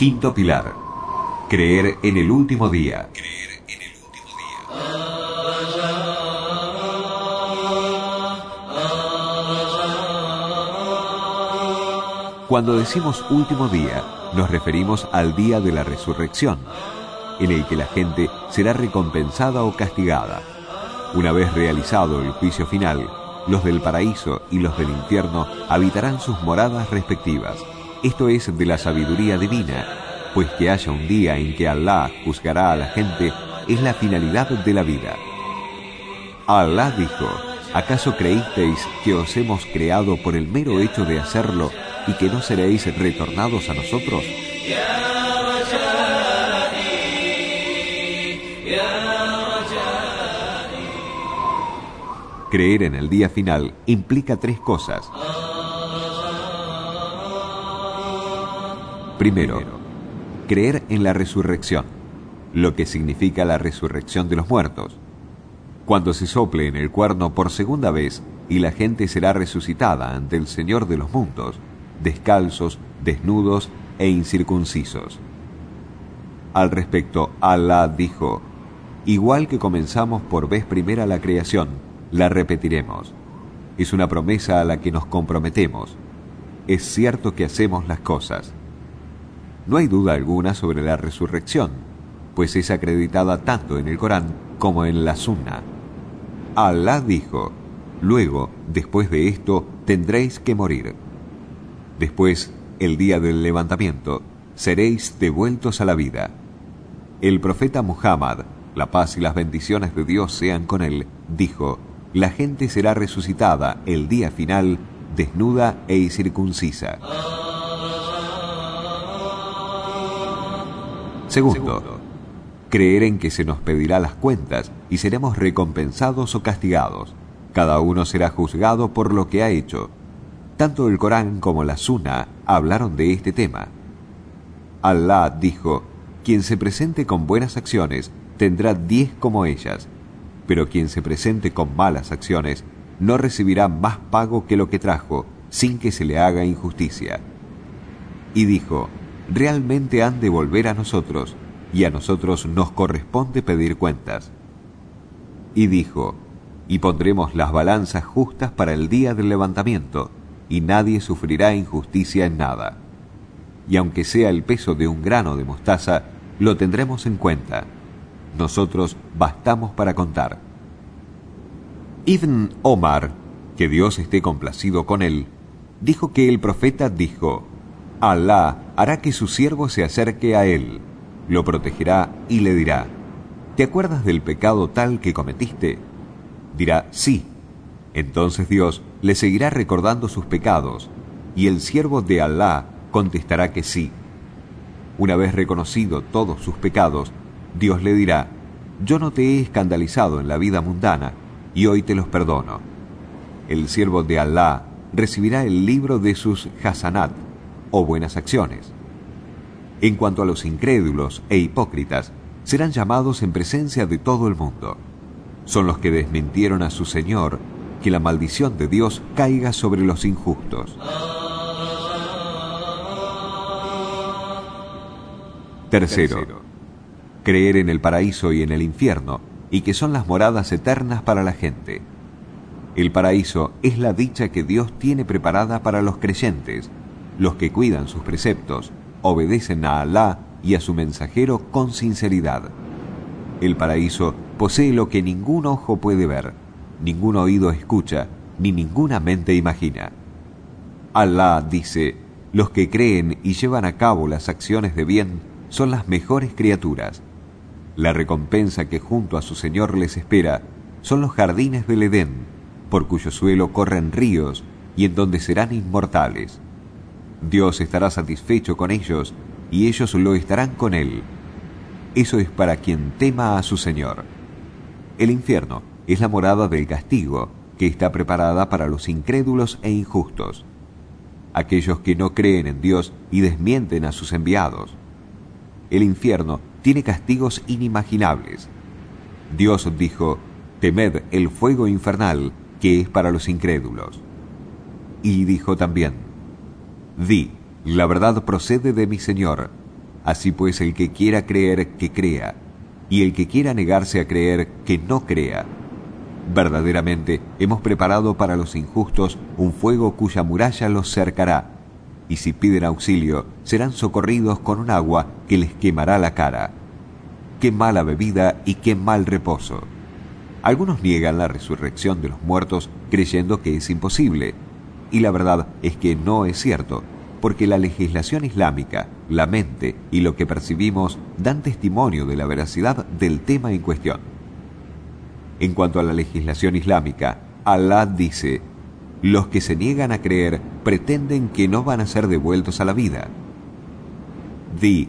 Quinto pilar. Creer en el último día. Cuando decimos último día, nos referimos al día de la resurrección, en el que la gente será recompensada o castigada. Una vez realizado el juicio final, los del paraíso y los del infierno habitarán sus moradas respectivas. Esto es de la sabiduría divina, pues que haya un día en que Allah juzgará a la gente es la finalidad de la vida. Allah dijo, ¿acaso creísteis que os hemos creado por el mero hecho de hacerlo y que no seréis retornados a nosotros? Creer en el día final implica tres cosas. Primero, creer en la resurrección, lo que significa la resurrección de los muertos. Cuando se sople en el cuerno por segunda vez y la gente será resucitada ante el Señor de los mundos, descalzos, desnudos e incircuncisos. Al respecto, Allah dijo, igual que comenzamos por vez primera la creación, la repetiremos. Es una promesa a la que nos comprometemos. Es cierto que hacemos las cosas. No hay duda alguna sobre la resurrección, pues es acreditada tanto en el Corán como en la Sunna. Allah dijo, luego, después de esto, tendréis que morir. Después, el día del levantamiento, seréis devueltos a la vida. El profeta Muhammad, la paz y las bendiciones de Dios sean con él, dijo, la gente será resucitada el día final desnuda e incircuncisa. Segundo, creer en que se nos pedirá las cuentas y seremos recompensados o castigados. Cada uno será juzgado por lo que ha hecho. Tanto el Corán como la Sunna hablaron de este tema. Allah dijo, quien se presente con buenas acciones tendrá diez como ellas pero quien se presente con malas acciones no recibirá más pago que lo que trajo, sin que se le haga injusticia. Y dijo, realmente han de volver a nosotros, y a nosotros nos corresponde pedir cuentas. Y dijo, y pondremos las balanzas justas para el día del levantamiento, y nadie sufrirá injusticia en nada. Y aunque sea el peso de un grano de mostaza, lo tendremos en cuenta nosotros bastamos para contar. Ibn Omar, que Dios esté complacido con él, dijo que el profeta dijo, Alá hará que su siervo se acerque a él, lo protegerá y le dirá, ¿te acuerdas del pecado tal que cometiste? Dirá, sí. Entonces Dios le seguirá recordando sus pecados, y el siervo de Alá contestará que sí. Una vez reconocido todos sus pecados, Dios le dirá, yo no te he escandalizado en la vida mundana y hoy te los perdono. El siervo de Alá recibirá el libro de sus hasanat o buenas acciones. En cuanto a los incrédulos e hipócritas, serán llamados en presencia de todo el mundo. Son los que desmintieron a su Señor, que la maldición de Dios caiga sobre los injustos. Tercero, creer en el paraíso y en el infierno, y que son las moradas eternas para la gente. El paraíso es la dicha que Dios tiene preparada para los creyentes, los que cuidan sus preceptos, obedecen a Alá y a su mensajero con sinceridad. El paraíso posee lo que ningún ojo puede ver, ningún oído escucha, ni ninguna mente imagina. Alá dice, los que creen y llevan a cabo las acciones de bien son las mejores criaturas. La recompensa que junto a su Señor les espera son los jardines del Edén, por cuyo suelo corren ríos y en donde serán inmortales. Dios estará satisfecho con ellos y ellos lo estarán con Él. Eso es para quien tema a su Señor. El infierno es la morada del castigo que está preparada para los incrédulos e injustos, aquellos que no creen en Dios y desmienten a sus enviados. El infierno tiene castigos inimaginables. Dios dijo, temed el fuego infernal que es para los incrédulos. Y dijo también, di, la verdad procede de mi Señor, Así pues, el que quiera creer, que crea, y el que quiera negarse a creer, que no crea. Verdaderamente hemos preparado para los injustos un fuego cuya muralla los cercará, y si piden auxilio, serán socorridos con un agua que les quemará la cara. Qué mala bebida y qué mal reposo. Algunos niegan la resurrección de los muertos creyendo que es imposible, y la verdad es que no es cierto, porque la legislación islámica, la mente y lo que percibimos dan testimonio de la veracidad del tema en cuestión. En cuanto a la legislación islámica, Allah dice, los que se niegan a creer pretenden que no van a ser devueltos a la vida. Di,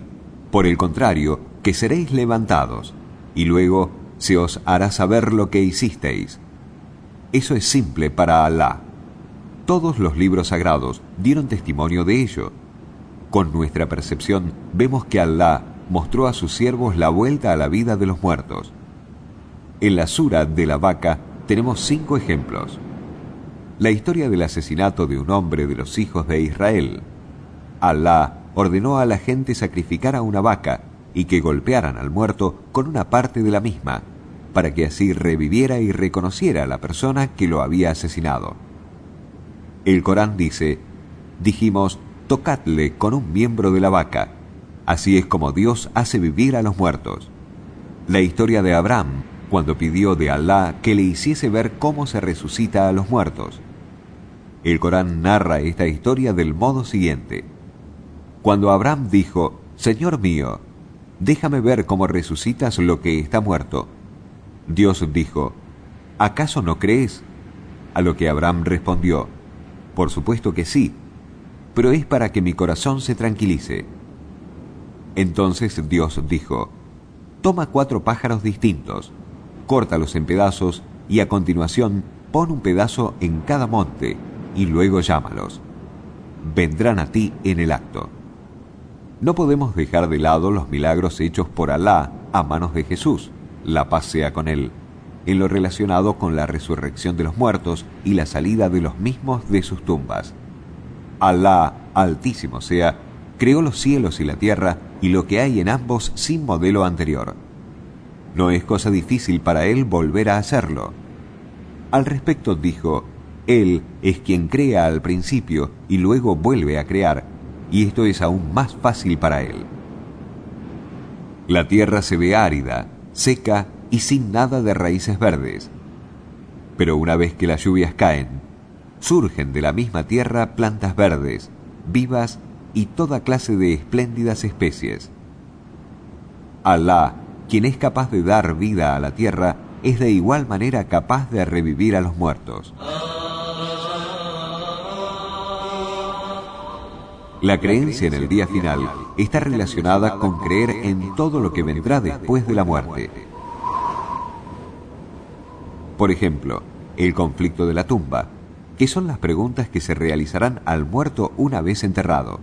por el contrario, que seréis levantados, y luego se os hará saber lo que hicisteis. Eso es simple para Allah. Todos los libros sagrados dieron testimonio de ello. Con nuestra percepción vemos que Allah mostró a sus siervos la vuelta a la vida de los muertos. En la sura de la vaca tenemos cinco ejemplos. La historia del asesinato de un hombre de los hijos de Israel. Allah ordenó a la gente sacrificar a una vaca y que golpearan al muerto con una parte de la misma, para que así reviviera y reconociera a la persona que lo había asesinado. El Corán dice, dijimos, tocadle con un miembro de la vaca. Así es como Dios hace vivir a los muertos. La historia de Abraham, cuando pidió de Alá que le hiciese ver cómo se resucita a los muertos. El Corán narra esta historia del modo siguiente. Cuando Abraham dijo, Señor mío, déjame ver cómo resucitas lo que está muerto. Dios dijo, ¿acaso no crees? A lo que Abraham respondió, por supuesto que sí, pero es para que mi corazón se tranquilice. Entonces Dios dijo, Toma cuatro pájaros distintos, córtalos en pedazos y a continuación pon un pedazo en cada monte y luego llámalos. Vendrán a ti en el acto. No podemos dejar de lado los milagros hechos por Alá a manos de Jesús, la paz sea con él en lo relacionado con la resurrección de los muertos y la salida de los mismos de sus tumbas. Alá, altísimo sea, creó los cielos y la tierra y lo que hay en ambos sin modelo anterior. No es cosa difícil para él volver a hacerlo. Al respecto dijo, Él es quien crea al principio y luego vuelve a crear, y esto es aún más fácil para él. La tierra se ve árida, seca y sin nada de raíces verdes. Pero una vez que las lluvias caen, surgen de la misma tierra plantas verdes, vivas y toda clase de espléndidas especies. Alá, quien es capaz de dar vida a la tierra, es de igual manera capaz de revivir a los muertos. La creencia en el día final está relacionada con creer en todo lo que vendrá después de la muerte. Por ejemplo, el conflicto de la tumba, que son las preguntas que se realizarán al muerto una vez enterrado.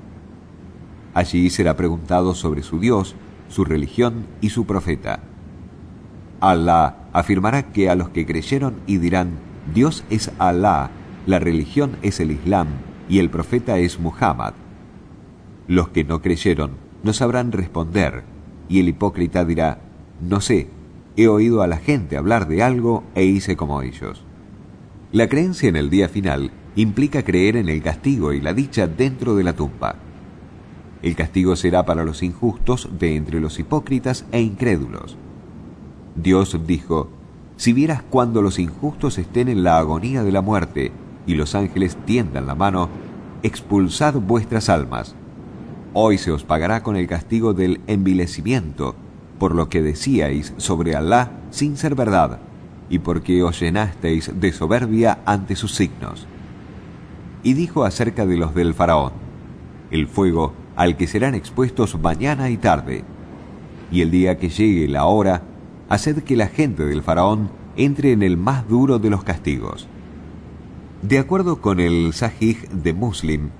Allí será preguntado sobre su Dios, su religión y su profeta. Allah afirmará que a los que creyeron y dirán, Dios es Alá, la religión es el Islam y el profeta es Muhammad. Los que no creyeron no sabrán responder y el hipócrita dirá, no sé, He oído a la gente hablar de algo e hice como ellos. La creencia en el día final implica creer en el castigo y la dicha dentro de la tumba. El castigo será para los injustos de entre los hipócritas e incrédulos. Dios dijo, si vieras cuando los injustos estén en la agonía de la muerte y los ángeles tiendan la mano, expulsad vuestras almas. Hoy se os pagará con el castigo del envilecimiento por lo que decíais sobre Alá sin ser verdad, y porque os llenasteis de soberbia ante sus signos. Y dijo acerca de los del faraón, el fuego al que serán expuestos mañana y tarde, y el día que llegue la hora, haced que la gente del faraón entre en el más duro de los castigos. De acuerdo con el Sahih de Muslim,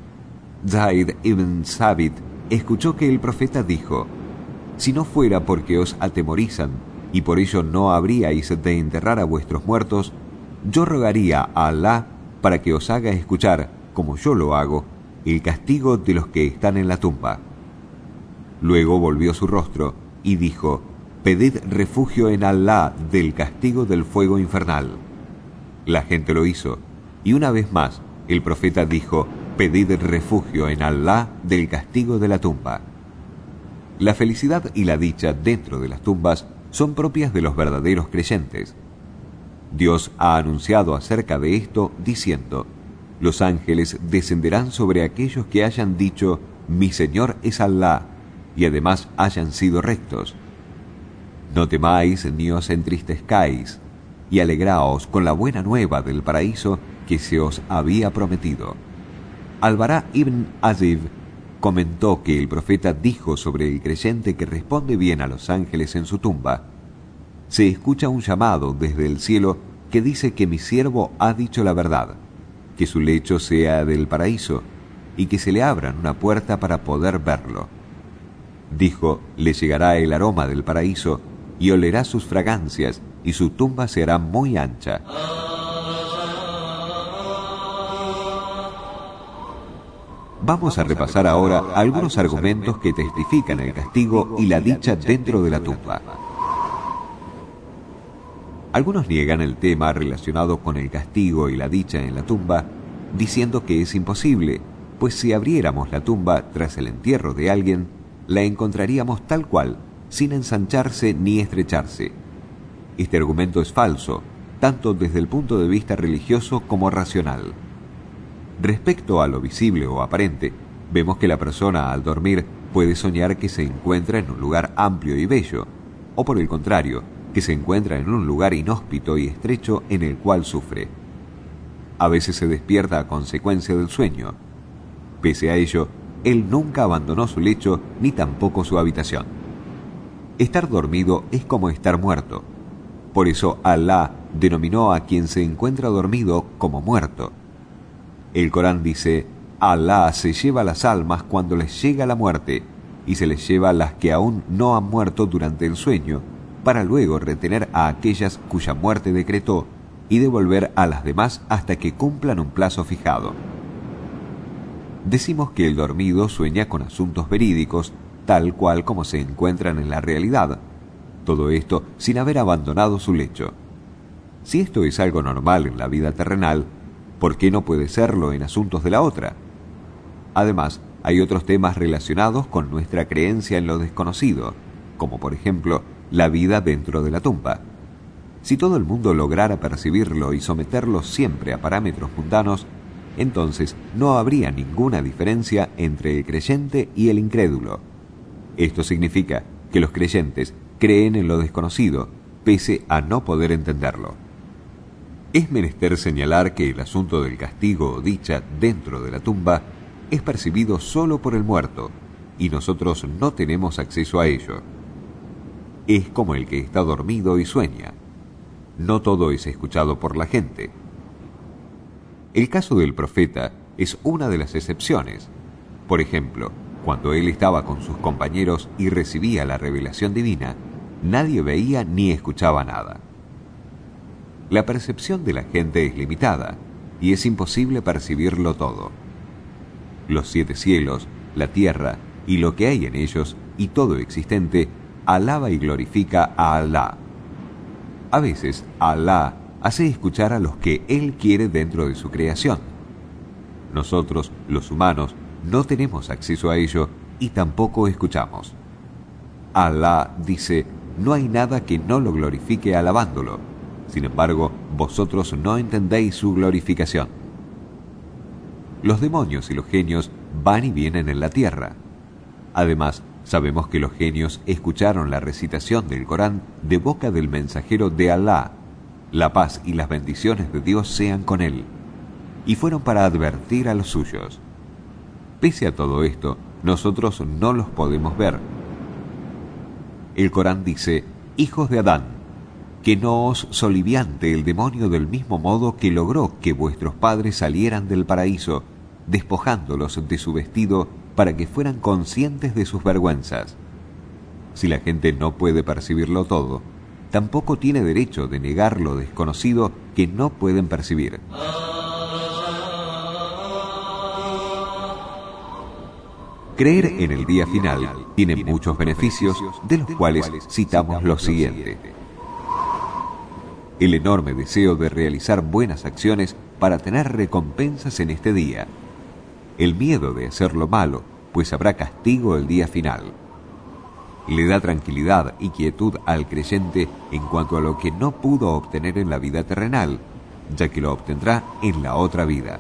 Zaid ibn Sabit escuchó que el profeta dijo, si no fuera porque os atemorizan, y por ello no habríais de enterrar a vuestros muertos, yo rogaría a Alá para que os haga escuchar, como yo lo hago, el castigo de los que están en la tumba. Luego volvió su rostro y dijo, Pedid refugio en Alá del castigo del fuego infernal. La gente lo hizo, y una vez más el profeta dijo, Pedid refugio en Alá del castigo de la tumba. La felicidad y la dicha dentro de las tumbas son propias de los verdaderos creyentes. Dios ha anunciado acerca de esto diciendo, los ángeles descenderán sobre aquellos que hayan dicho, mi Señor es Alá, y además hayan sido rectos. No temáis ni os entristezcáis, y alegraos con la buena nueva del paraíso que se os había prometido. Albará ibn Azib comentó que el profeta dijo sobre el creyente que responde bien a los ángeles en su tumba, se escucha un llamado desde el cielo que dice que mi siervo ha dicho la verdad, que su lecho sea del paraíso y que se le abran una puerta para poder verlo. Dijo, le llegará el aroma del paraíso y olerá sus fragancias y su tumba será muy ancha. Vamos a repasar ahora algunos argumentos que testifican el castigo y la dicha dentro de la tumba. Algunos niegan el tema relacionado con el castigo y la dicha en la tumba, diciendo que es imposible, pues si abriéramos la tumba tras el entierro de alguien, la encontraríamos tal cual, sin ensancharse ni estrecharse. Este argumento es falso, tanto desde el punto de vista religioso como racional. Respecto a lo visible o aparente, vemos que la persona al dormir puede soñar que se encuentra en un lugar amplio y bello, o por el contrario, que se encuentra en un lugar inhóspito y estrecho en el cual sufre. A veces se despierta a consecuencia del sueño. Pese a ello, él nunca abandonó su lecho ni tampoco su habitación. Estar dormido es como estar muerto. Por eso Alá denominó a quien se encuentra dormido como muerto. El Corán dice, Alá se lleva las almas cuando les llega la muerte y se les lleva las que aún no han muerto durante el sueño, para luego retener a aquellas cuya muerte decretó y devolver a las demás hasta que cumplan un plazo fijado. Decimos que el dormido sueña con asuntos verídicos, tal cual como se encuentran en la realidad, todo esto sin haber abandonado su lecho. Si esto es algo normal en la vida terrenal, ¿por qué no puede serlo en asuntos de la otra? Además, hay otros temas relacionados con nuestra creencia en lo desconocido, como por ejemplo la vida dentro de la tumba. Si todo el mundo lograra percibirlo y someterlo siempre a parámetros mundanos, entonces no habría ninguna diferencia entre el creyente y el incrédulo. Esto significa que los creyentes creen en lo desconocido, pese a no poder entenderlo. Es menester señalar que el asunto del castigo o dicha dentro de la tumba es percibido solo por el muerto, y nosotros no tenemos acceso a ello. Es como el que está dormido y sueña. No todo es escuchado por la gente. El caso del profeta es una de las excepciones. Por ejemplo, cuando él estaba con sus compañeros y recibía la revelación divina, nadie veía ni escuchaba nada. La percepción de la gente es limitada y es imposible percibirlo todo. Los siete cielos, la tierra y lo que hay en ellos y todo existente alaba y glorifica a Alá. A veces Alá hace escuchar a los que Él quiere dentro de su creación. Nosotros, los humanos, no tenemos acceso a ello y tampoco escuchamos. Alá dice, no hay nada que no lo glorifique alabándolo sin embargo, vosotros no entendéis su glorificación. Los demonios y los genios van y vienen en la tierra. Además, sabemos que los genios escucharon la recitación del Corán de boca del mensajero de Alá. La paz y las bendiciones de Dios sean con él. Y fueron para advertir a los suyos. Pese a todo esto, nosotros no los podemos ver. El Corán dice, hijos de Adán, que no os soliviante el demonio del mismo modo que logró que vuestros padres salieran del paraíso, despojándolos de su vestido para que fueran conscientes de sus vergüenzas. Si la gente no puede percibirlo todo, tampoco tiene derecho de negar lo desconocido que no pueden percibir. Creer en el día final tiene muchos beneficios, de los cuales citamos lo siguiente. El enorme deseo de realizar buenas acciones para tener recompensas en este día. El miedo de hacer lo malo, pues habrá castigo el día final. Le da tranquilidad y quietud al creyente en cuanto a lo que no pudo obtener en la vida terrenal, ya que lo obtendrá en la otra vida.